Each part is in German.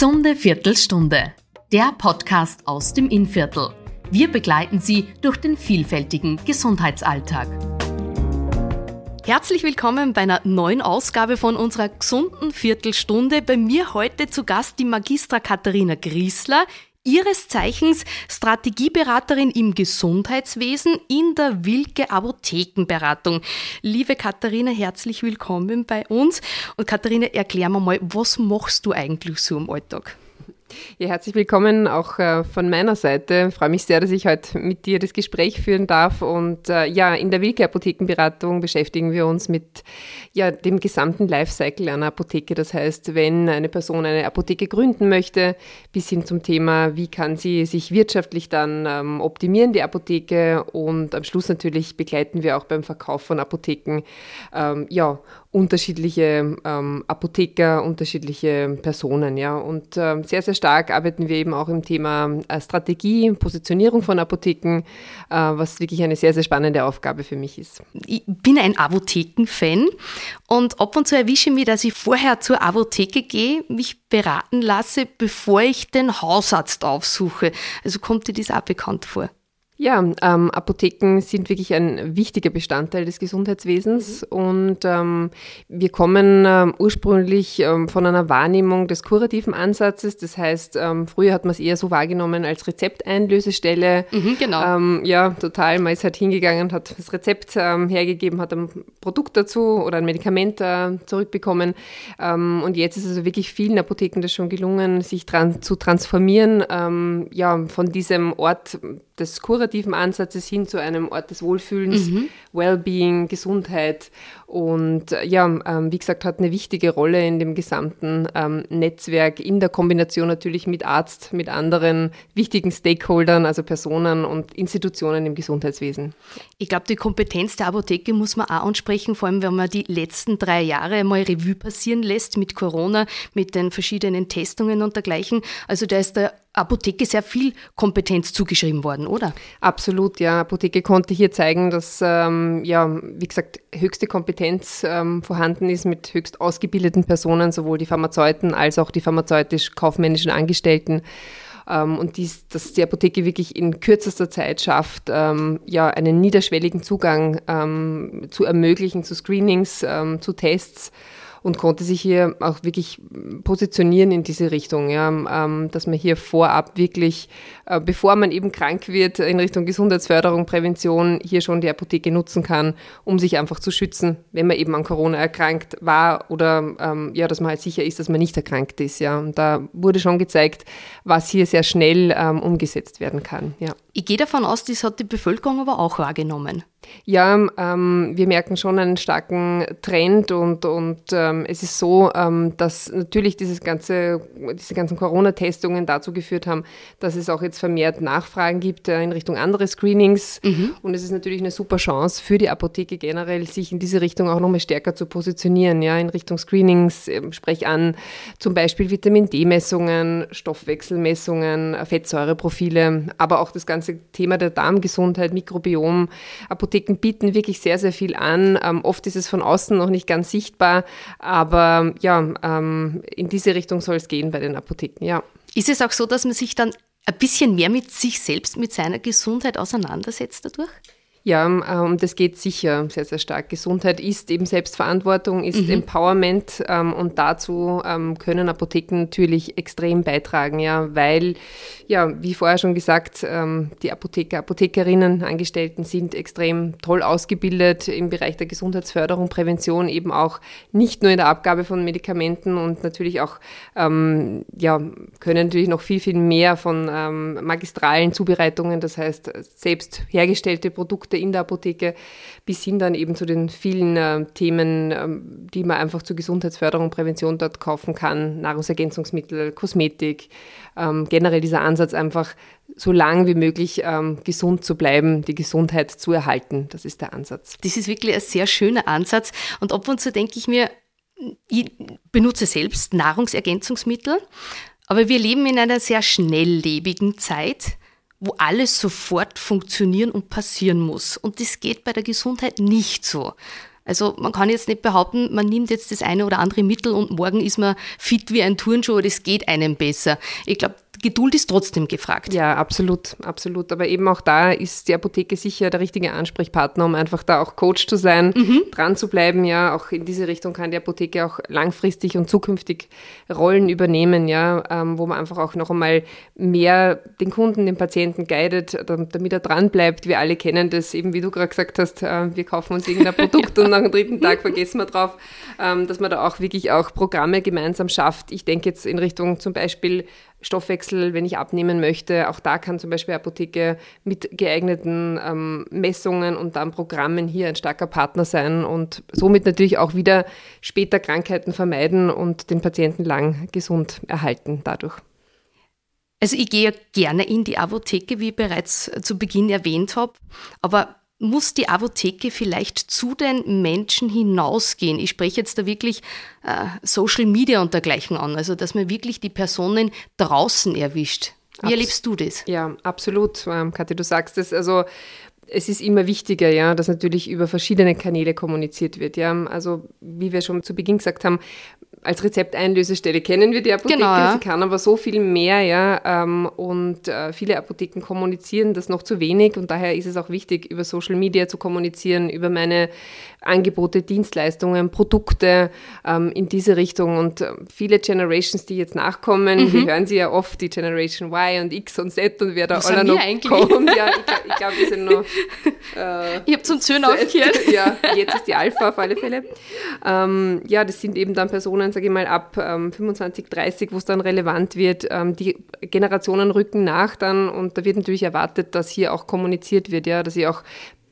Gesunde Viertelstunde. Der Podcast aus dem Innviertel. Wir begleiten Sie durch den vielfältigen Gesundheitsalltag. Herzlich willkommen bei einer neuen Ausgabe von unserer gesunden Viertelstunde. Bei mir heute zu Gast die Magistra Katharina Griesler, ihres Zeichens Strategieberaterin im Gesundheitswesen in der Wilke Apothekenberatung. Liebe Katharina, herzlich willkommen bei uns. Und Katharina, erklär mir mal, was machst du eigentlich so im Alltag? Ja, herzlich willkommen auch äh, von meiner Seite. Ich freue mich sehr, dass ich heute mit dir das Gespräch führen darf. Und äh, ja, in der Wilke Apothekenberatung beschäftigen wir uns mit ja, dem gesamten Lifecycle einer Apotheke. Das heißt, wenn eine Person eine Apotheke gründen möchte, bis hin zum Thema, wie kann sie sich wirtschaftlich dann ähm, optimieren, die Apotheke. Und am Schluss natürlich begleiten wir auch beim Verkauf von Apotheken ähm, ja, unterschiedliche ähm, Apotheker, unterschiedliche Personen. Ja. Und ähm, sehr, sehr stark arbeiten wir eben auch im Thema äh, Strategie, Positionierung von Apotheken, äh, was wirklich eine sehr, sehr spannende Aufgabe für mich ist. Ich bin ein Apotheken-Fan und ab und zu erwische ich mich, dass ich vorher zur Apotheke gehe, mich beraten lasse, bevor ich den Hausarzt aufsuche. Also kommt dir das auch bekannt vor? Ja, ähm, Apotheken sind wirklich ein wichtiger Bestandteil des Gesundheitswesens mhm. und ähm, wir kommen ähm, ursprünglich ähm, von einer Wahrnehmung des kurativen Ansatzes. Das heißt, ähm, früher hat man es eher so wahrgenommen als Rezepteinlösestelle. Mhm, genau. Ähm, ja, total. Man ist halt hingegangen, hat das Rezept hergegeben, hat ein Produkt dazu oder ein Medikament äh, zurückbekommen. und jetzt ist es also wirklich vielen Apotheken das schon gelungen, sich dran zu transformieren, ja, von diesem Ort des kurativen Ansatzes hin zu einem Ort des Wohlfühlens, mhm. Wellbeing, Gesundheit und äh, ja, ähm, wie gesagt, hat eine wichtige Rolle in dem gesamten ähm, Netzwerk in der Kombination natürlich mit Arzt, mit anderen wichtigen Stakeholdern, also Personen und Institutionen im Gesundheitswesen. Ich glaube, die Kompetenz der Apotheke muss man auch ansprechen, vor allem wenn man die letzten drei Jahre mal Revue passieren lässt mit Corona, mit den verschiedenen Testungen und dergleichen. Also da ist der Apotheke sehr viel Kompetenz zugeschrieben worden, oder? Absolut, ja. Apotheke konnte hier zeigen, dass, ähm, ja, wie gesagt, höchste Kompetenz ähm, vorhanden ist mit höchst ausgebildeten Personen, sowohl die Pharmazeuten als auch die pharmazeutisch-kaufmännischen Angestellten. Ähm, und dies, dass die Apotheke wirklich in kürzester Zeit schafft, ähm, ja, einen niederschwelligen Zugang ähm, zu ermöglichen, zu Screenings, ähm, zu Tests und konnte sich hier auch wirklich positionieren in diese Richtung, ja, ähm, dass man hier vorab wirklich, äh, bevor man eben krank wird, in Richtung Gesundheitsförderung, Prävention, hier schon die Apotheke nutzen kann, um sich einfach zu schützen, wenn man eben an Corona erkrankt war oder ähm, ja, dass man halt sicher ist, dass man nicht erkrankt ist. Ja. Und da wurde schon gezeigt, was hier sehr schnell ähm, umgesetzt werden kann. Ja. Ich gehe davon aus, das hat die Bevölkerung aber auch wahrgenommen. Ja, ähm, wir merken schon einen starken Trend und, und ähm, es ist so, ähm, dass natürlich dieses ganze, diese ganzen Corona-Testungen dazu geführt haben, dass es auch jetzt vermehrt Nachfragen gibt äh, in Richtung andere Screenings. Mhm. Und es ist natürlich eine super Chance für die Apotheke generell, sich in diese Richtung auch nochmal stärker zu positionieren, ja, in Richtung Screenings, äh, sprech an zum Beispiel Vitamin D-Messungen, Stoffwechselmessungen, Fettsäureprofile, aber auch das ganze Thema der Darmgesundheit, Mikrobiom, Apotheke Apotheken bieten wirklich sehr, sehr viel an. Ähm, oft ist es von außen noch nicht ganz sichtbar, aber ja, ähm, in diese Richtung soll es gehen bei den Apotheken, ja. Ist es auch so, dass man sich dann ein bisschen mehr mit sich selbst, mit seiner Gesundheit auseinandersetzt dadurch? Ja, ähm, das geht sicher sehr, sehr stark. Gesundheit ist eben Selbstverantwortung, ist mhm. Empowerment ähm, und dazu ähm, können Apotheken natürlich extrem beitragen, ja, weil, ja, wie vorher schon gesagt, ähm, die Apotheker, Apothekerinnen, Angestellten sind extrem toll ausgebildet im Bereich der Gesundheitsförderung, Prävention, eben auch nicht nur in der Abgabe von Medikamenten und natürlich auch, ähm, ja, können natürlich noch viel, viel mehr von ähm, magistralen Zubereitungen, das heißt selbst hergestellte Produkte Produkte in der Apotheke bis hin dann eben zu den vielen äh, Themen, ähm, die man einfach zur Gesundheitsförderung, Prävention dort kaufen kann, Nahrungsergänzungsmittel, Kosmetik, ähm, generell dieser Ansatz einfach so lang wie möglich ähm, gesund zu bleiben, die Gesundheit zu erhalten. Das ist der Ansatz. Das ist wirklich ein sehr schöner Ansatz und ab und zu denke ich mir, ich benutze selbst Nahrungsergänzungsmittel, aber wir leben in einer sehr schnelllebigen Zeit wo alles sofort funktionieren und passieren muss. Und das geht bei der Gesundheit nicht so. Also man kann jetzt nicht behaupten, man nimmt jetzt das eine oder andere Mittel und morgen ist man fit wie ein Turnschuh, das geht einem besser. Ich glaube, Geduld ist trotzdem gefragt. Ja, absolut, absolut. Aber eben auch da ist die Apotheke sicher der richtige Ansprechpartner, um einfach da auch Coach zu sein, mhm. dran zu bleiben. Ja, auch in diese Richtung kann die Apotheke auch langfristig und zukünftig Rollen übernehmen, ja, ähm, wo man einfach auch noch einmal mehr den Kunden, den Patienten guidet, damit er dran bleibt. Wir alle kennen das, eben wie du gerade gesagt hast, äh, wir kaufen uns irgendein Produkt und nach dem dritten Tag vergessen wir drauf, ähm, dass man da auch wirklich auch Programme gemeinsam schafft. Ich denke jetzt in Richtung zum Beispiel Stoffwechsel, wenn ich abnehmen möchte. Auch da kann zum Beispiel Apotheke mit geeigneten ähm, Messungen und dann Programmen hier ein starker Partner sein und somit natürlich auch wieder später Krankheiten vermeiden und den Patienten lang gesund erhalten dadurch. Also ich gehe ja gerne in die Apotheke, wie ich bereits zu Beginn erwähnt habe, aber muss die Apotheke vielleicht zu den Menschen hinausgehen? Ich spreche jetzt da wirklich äh, Social Media und dergleichen an, also dass man wirklich die Personen draußen erwischt. Wie Abs erlebst du das? Ja, absolut, ähm, Kathi, du sagst es. Also es ist immer wichtiger, ja, dass natürlich über verschiedene Kanäle kommuniziert wird. Ja. Also wie wir schon zu Beginn gesagt haben, als Rezepteinlösestelle kennen wir die Apotheke, genau, ja. sie kann aber so viel mehr, ja, ähm, und äh, viele Apotheken kommunizieren das noch zu wenig und daher ist es auch wichtig, über Social Media zu kommunizieren, über meine Angebote, Dienstleistungen, Produkte ähm, in diese Richtung und äh, viele Generations, die jetzt nachkommen, mhm. wir hören sie ja oft, die Generation Y und X und Z und wer da alle noch eigentlich? kommt. Ja, ich, glaube, wir sind noch äh, Ich habe zum Zöhn aufgehört. Ja, jetzt ist die Alpha auf alle Fälle. Ähm, ja, das sind eben dann Personen, dann sage ich mal ab ähm, 25, 30, wo es dann relevant wird. Ähm, die Generationen rücken nach dann und da wird natürlich erwartet, dass hier auch kommuniziert wird, ja, dass ich auch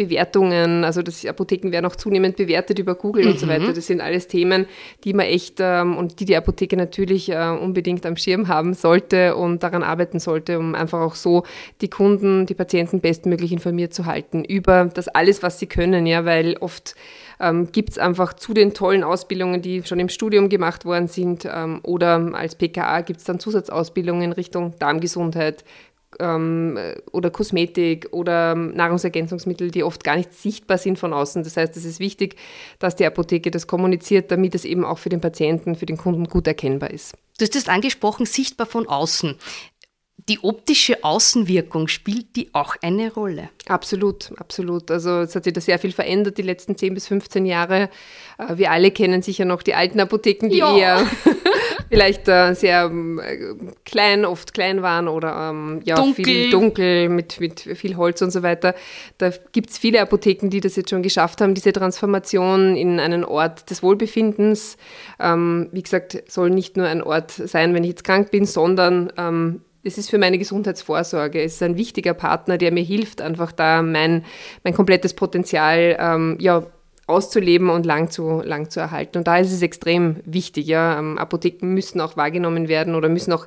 Bewertungen, also das Apotheken werden auch zunehmend bewertet über Google mhm. und so mhm. weiter. Das sind alles Themen, die man echt ähm, und die die Apotheke natürlich äh, unbedingt am Schirm haben sollte und daran arbeiten sollte, um einfach auch so die Kunden, die Patienten bestmöglich informiert zu halten über das alles, was sie können, ja, weil oft ähm, gibt es einfach zu den tollen Ausbildungen, die schon im Studium gemacht worden sind ähm, oder als PKA gibt es dann Zusatzausbildungen in Richtung Darmgesundheit, ähm, oder Kosmetik oder Nahrungsergänzungsmittel, die oft gar nicht sichtbar sind von außen. Das heißt, es ist wichtig, dass die Apotheke das kommuniziert, damit es eben auch für den Patienten, für den Kunden gut erkennbar ist. Du hast es angesprochen, sichtbar von außen. Die optische Außenwirkung spielt die auch eine Rolle? Absolut, absolut. Also es hat sich da sehr viel verändert die letzten 10 bis 15 Jahre. Äh, wir alle kennen sicher noch die alten Apotheken, die ja. eher vielleicht äh, sehr äh, klein, oft klein waren oder ähm, ja, dunkel. viel dunkel mit, mit viel Holz und so weiter. Da gibt es viele Apotheken, die das jetzt schon geschafft haben, diese Transformation in einen Ort des Wohlbefindens. Ähm, wie gesagt, soll nicht nur ein Ort sein, wenn ich jetzt krank bin, sondern ähm, es ist für meine Gesundheitsvorsorge. Es ist ein wichtiger Partner, der mir hilft, einfach da mein, mein komplettes Potenzial ähm, ja, auszuleben und lang zu, lang zu erhalten. Und da ist es extrem wichtig. Ja. Ähm, Apotheken müssen auch wahrgenommen werden oder müssen auch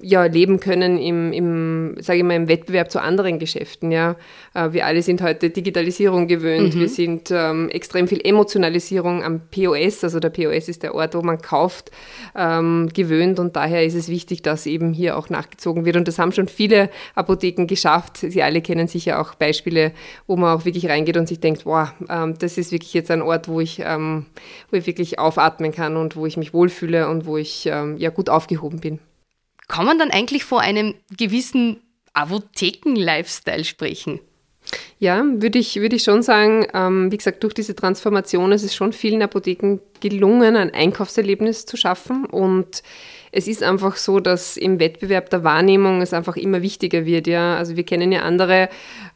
ja, leben können im, im sage ich mal, im Wettbewerb zu anderen Geschäften. Ja. Äh, wir alle sind heute Digitalisierung gewöhnt. Mhm. Wir sind ähm, extrem viel Emotionalisierung am POS, also der POS ist der Ort, wo man kauft, ähm, gewöhnt. Und daher ist es wichtig, dass eben hier auch nachgezogen wird. Und das haben schon viele Apotheken geschafft. Sie alle kennen sicher auch Beispiele, wo man auch wirklich reingeht und sich denkt, wow, ähm, das ist wirklich jetzt ein Ort, wo ich, ähm, wo ich wirklich aufatmen kann und wo ich mich wohlfühle und wo ich ähm, ja gut aufgehoben bin. Kann man dann eigentlich vor einem gewissen Apotheken-Lifestyle sprechen? Ja, würde ich, würde ich schon sagen, ähm, wie gesagt, durch diese Transformation ist es schon vielen Apotheken gelungen, ein Einkaufserlebnis zu schaffen und es ist einfach so, dass im Wettbewerb der Wahrnehmung es einfach immer wichtiger wird. Ja? Also wir kennen ja andere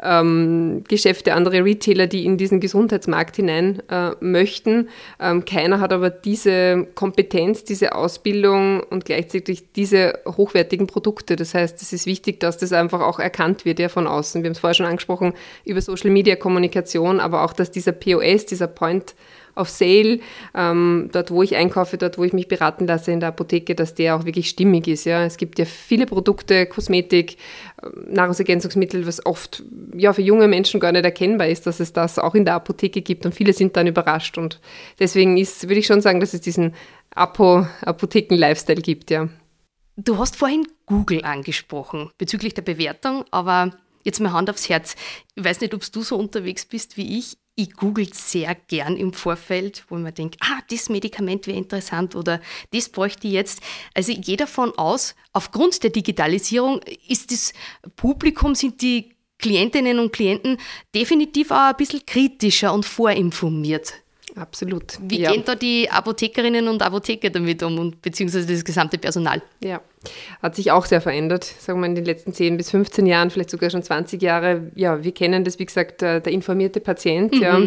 ähm, Geschäfte, andere Retailer, die in diesen Gesundheitsmarkt hinein äh, möchten. Ähm, keiner hat aber diese Kompetenz, diese Ausbildung und gleichzeitig diese hochwertigen Produkte. Das heißt, es ist wichtig, dass das einfach auch erkannt wird ja, von außen. Wir haben es vorher schon angesprochen über Social Media Kommunikation, aber auch, dass dieser POS, dieser Point auf Sale, ähm, dort wo ich einkaufe, dort wo ich mich beraten lasse in der Apotheke, dass der auch wirklich stimmig ist. Ja. Es gibt ja viele Produkte, Kosmetik, ähm, Nahrungsergänzungsmittel, was oft ja, für junge Menschen gar nicht erkennbar ist, dass es das auch in der Apotheke gibt und viele sind dann überrascht und deswegen ist, würde ich schon sagen, dass es diesen Apo Apotheken-Lifestyle gibt, ja. Du hast vorhin Google angesprochen bezüglich der Bewertung, aber jetzt mal Hand aufs Herz. Ich weiß nicht, ob du so unterwegs bist wie ich. ich google sehr gern im Vorfeld, wo man denkt, ah, das Medikament wäre interessant oder das bräuchte ich jetzt. Also ich gehe davon aus, aufgrund der Digitalisierung ist das Publikum, sind die Klientinnen und Klienten definitiv auch ein bisschen kritischer und vorinformiert. Absolut. Wie ja. gehen da die Apothekerinnen und Apotheker damit um und beziehungsweise das gesamte Personal? Ja, hat sich auch sehr verändert, sagen wir in den letzten 10 bis 15 Jahren, vielleicht sogar schon 20 Jahre. Ja, wir kennen das, wie gesagt, der, der informierte Patient. Mhm. Ja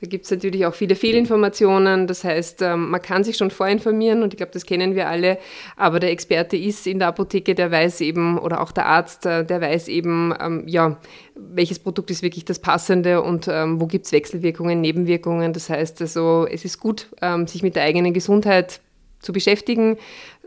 da gibt es natürlich auch viele Fehlinformationen. Das heißt, ähm, man kann sich schon vorinformieren und ich glaube, das kennen wir alle. Aber der Experte ist in der Apotheke, der weiß eben, oder auch der Arzt, äh, der weiß eben, ähm, ja, welches Produkt ist wirklich das passende und ähm, wo gibt es Wechselwirkungen, Nebenwirkungen. Das heißt also, es ist gut, sich mit der eigenen Gesundheit zu beschäftigen,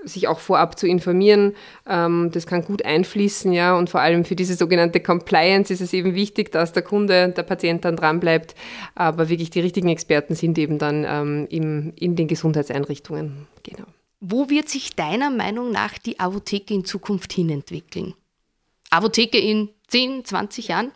sich auch vorab zu informieren. Ähm, das kann gut einfließen, ja, und vor allem für diese sogenannte Compliance ist es eben wichtig, dass der Kunde, der Patient dann dranbleibt. Aber wirklich die richtigen Experten sind eben dann ähm, im, in den Gesundheitseinrichtungen. Genau. Wo wird sich deiner Meinung nach die Apotheke in Zukunft hinentwickeln? Apotheke in 10, 20 Jahren?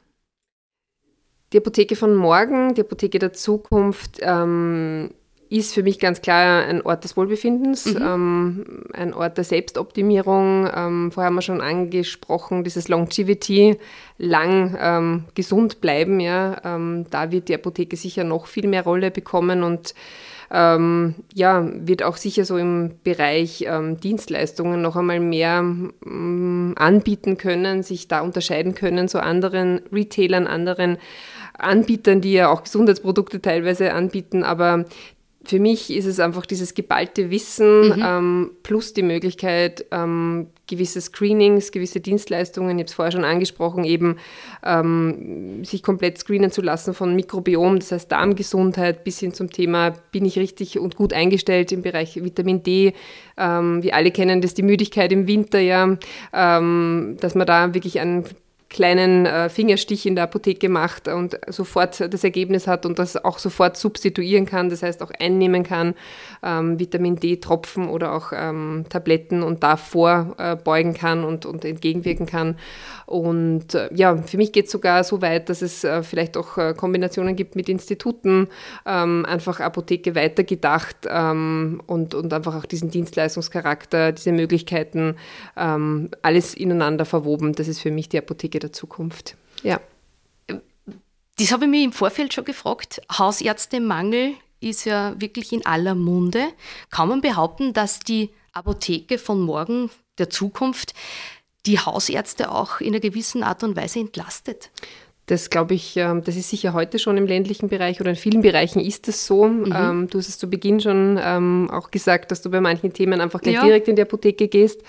Die Apotheke von morgen, die Apotheke der Zukunft ähm, ist für mich ganz klar ein Ort des Wohlbefindens, mhm. ähm, ein Ort der Selbstoptimierung. Ähm, vorher haben wir schon angesprochen, dieses Longevity, lang ähm, gesund bleiben. Ja, ähm, da wird die Apotheke sicher noch viel mehr Rolle bekommen und ähm, ja, wird auch sicher so im Bereich ähm, Dienstleistungen noch einmal mehr anbieten können, sich da unterscheiden können zu anderen Retailern, anderen Anbietern, die ja auch Gesundheitsprodukte teilweise anbieten, aber für mich ist es einfach dieses geballte Wissen mhm. ähm, plus die Möglichkeit, ähm, gewisse Screenings, gewisse Dienstleistungen, ich habe es vorher schon angesprochen, eben ähm, sich komplett screenen zu lassen von Mikrobiom, das heißt Darmgesundheit, bis hin zum Thema, bin ich richtig und gut eingestellt im Bereich Vitamin D. Ähm, wir alle kennen das, die Müdigkeit im Winter, ja, ähm, dass man da wirklich einen kleinen äh, Fingerstich in der Apotheke macht und sofort das Ergebnis hat und das auch sofort substituieren kann, das heißt auch einnehmen kann, ähm, Vitamin D-Tropfen oder auch ähm, Tabletten und da vorbeugen äh, kann und, und entgegenwirken kann. Und äh, ja, für mich geht es sogar so weit, dass es äh, vielleicht auch äh, Kombinationen gibt mit Instituten, ähm, einfach Apotheke weitergedacht ähm, und, und einfach auch diesen Dienstleistungscharakter, diese Möglichkeiten, ähm, alles ineinander verwoben. Das ist für mich die Apotheke der Zukunft. Ja. Das habe ich mir im Vorfeld schon gefragt. Hausärztemangel ist ja wirklich in aller Munde. Kann man behaupten, dass die Apotheke von morgen, der Zukunft, die Hausärzte auch in einer gewissen Art und Weise entlastet? Das glaube ich, ähm, das ist sicher heute schon im ländlichen Bereich oder in vielen Bereichen ist es so. Mhm. Ähm, du hast es zu Beginn schon ähm, auch gesagt, dass du bei manchen Themen einfach gleich ja. direkt in die Apotheke gehst.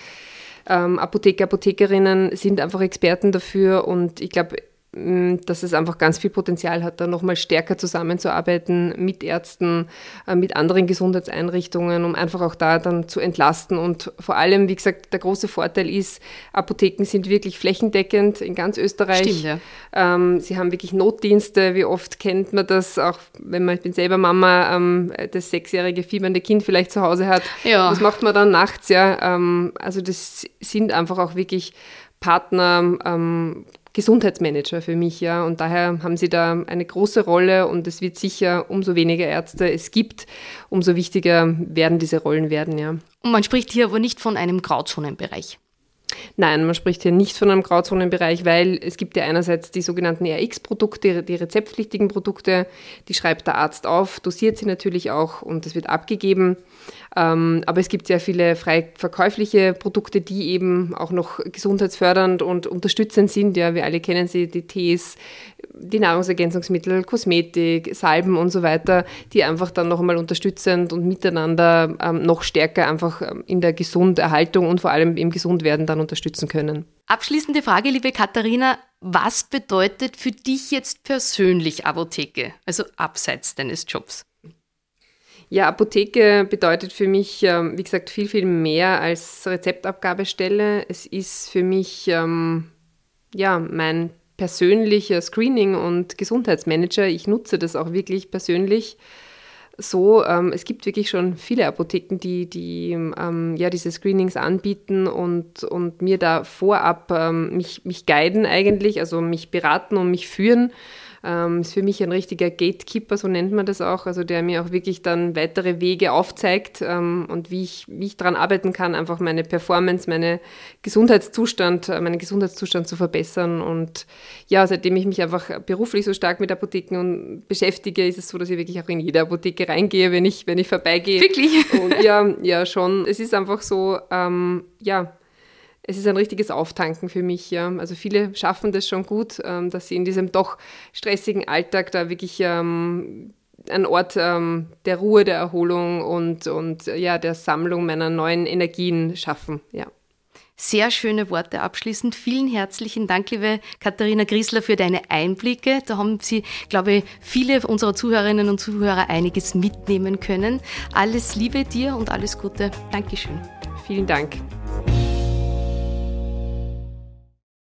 Apotheker, Apothekerinnen sind einfach Experten dafür und ich glaube, dass es einfach ganz viel Potenzial hat, da nochmal stärker zusammenzuarbeiten mit Ärzten, äh, mit anderen Gesundheitseinrichtungen, um einfach auch da dann zu entlasten. Und vor allem, wie gesagt, der große Vorteil ist, Apotheken sind wirklich flächendeckend in ganz Österreich. Stimmt, ja. Ähm, sie haben wirklich Notdienste. Wie oft kennt man das, auch wenn man, ich bin selber Mama, ähm, das sechsjährige fiebernde Kind vielleicht zu Hause hat. Ja. Was macht man dann nachts? Ja, ähm, also das sind einfach auch wirklich Partner, ähm, Gesundheitsmanager für mich, ja. Und daher haben sie da eine große Rolle und es wird sicher, umso weniger Ärzte es gibt, umso wichtiger werden diese Rollen werden, ja. Und man spricht hier aber nicht von einem Grauzonenbereich. Nein, man spricht hier nicht von einem Grauzonenbereich, weil es gibt ja einerseits die sogenannten RX-Produkte, die rezeptpflichtigen Produkte, die schreibt der Arzt auf, dosiert sie natürlich auch und das wird abgegeben. Ähm, aber es gibt sehr viele frei verkäufliche Produkte, die eben auch noch gesundheitsfördernd und unterstützend sind. Ja, wir alle kennen sie, die Tees, die Nahrungsergänzungsmittel, Kosmetik, Salben und so weiter, die einfach dann noch einmal unterstützend und miteinander ähm, noch stärker einfach ähm, in der Gesunderhaltung und vor allem im Gesundwerden dann unterstützen können. Abschließende Frage, liebe Katharina. Was bedeutet für dich jetzt persönlich Apotheke, also abseits deines Jobs? Ja, Apotheke bedeutet für mich, ähm, wie gesagt, viel, viel mehr als Rezeptabgabestelle. Es ist für mich ähm, ja, mein persönlicher Screening- und Gesundheitsmanager. Ich nutze das auch wirklich persönlich so. Ähm, es gibt wirklich schon viele Apotheken, die, die ähm, ja, diese Screenings anbieten und, und mir da vorab ähm, mich, mich guiden eigentlich, also mich beraten und mich führen ähm, ist für mich ein richtiger Gatekeeper, so nennt man das auch, also der mir auch wirklich dann weitere Wege aufzeigt ähm, und wie ich, wie ich daran arbeiten kann, einfach meine Performance, meine Gesundheitszustand, äh, meinen Gesundheitszustand zu verbessern. Und ja, seitdem ich mich einfach beruflich so stark mit Apotheken beschäftige, ist es so, dass ich wirklich auch in jede Apotheke reingehe, wenn ich, wenn ich vorbeigehe. Wirklich? Und ja, ja, schon. Es ist einfach so, ähm, ja, es ist ein richtiges Auftanken für mich. Ja. Also viele schaffen das schon gut, ähm, dass sie in diesem doch stressigen Alltag da wirklich ähm, ein Ort ähm, der Ruhe, der Erholung und, und ja, der Sammlung meiner neuen Energien schaffen. Ja. Sehr schöne Worte abschließend. Vielen herzlichen Dank, liebe Katharina Griesler, für deine Einblicke. Da haben Sie, glaube ich, viele unserer Zuhörerinnen und Zuhörer einiges mitnehmen können. Alles Liebe dir und alles Gute. Dankeschön. Vielen Dank.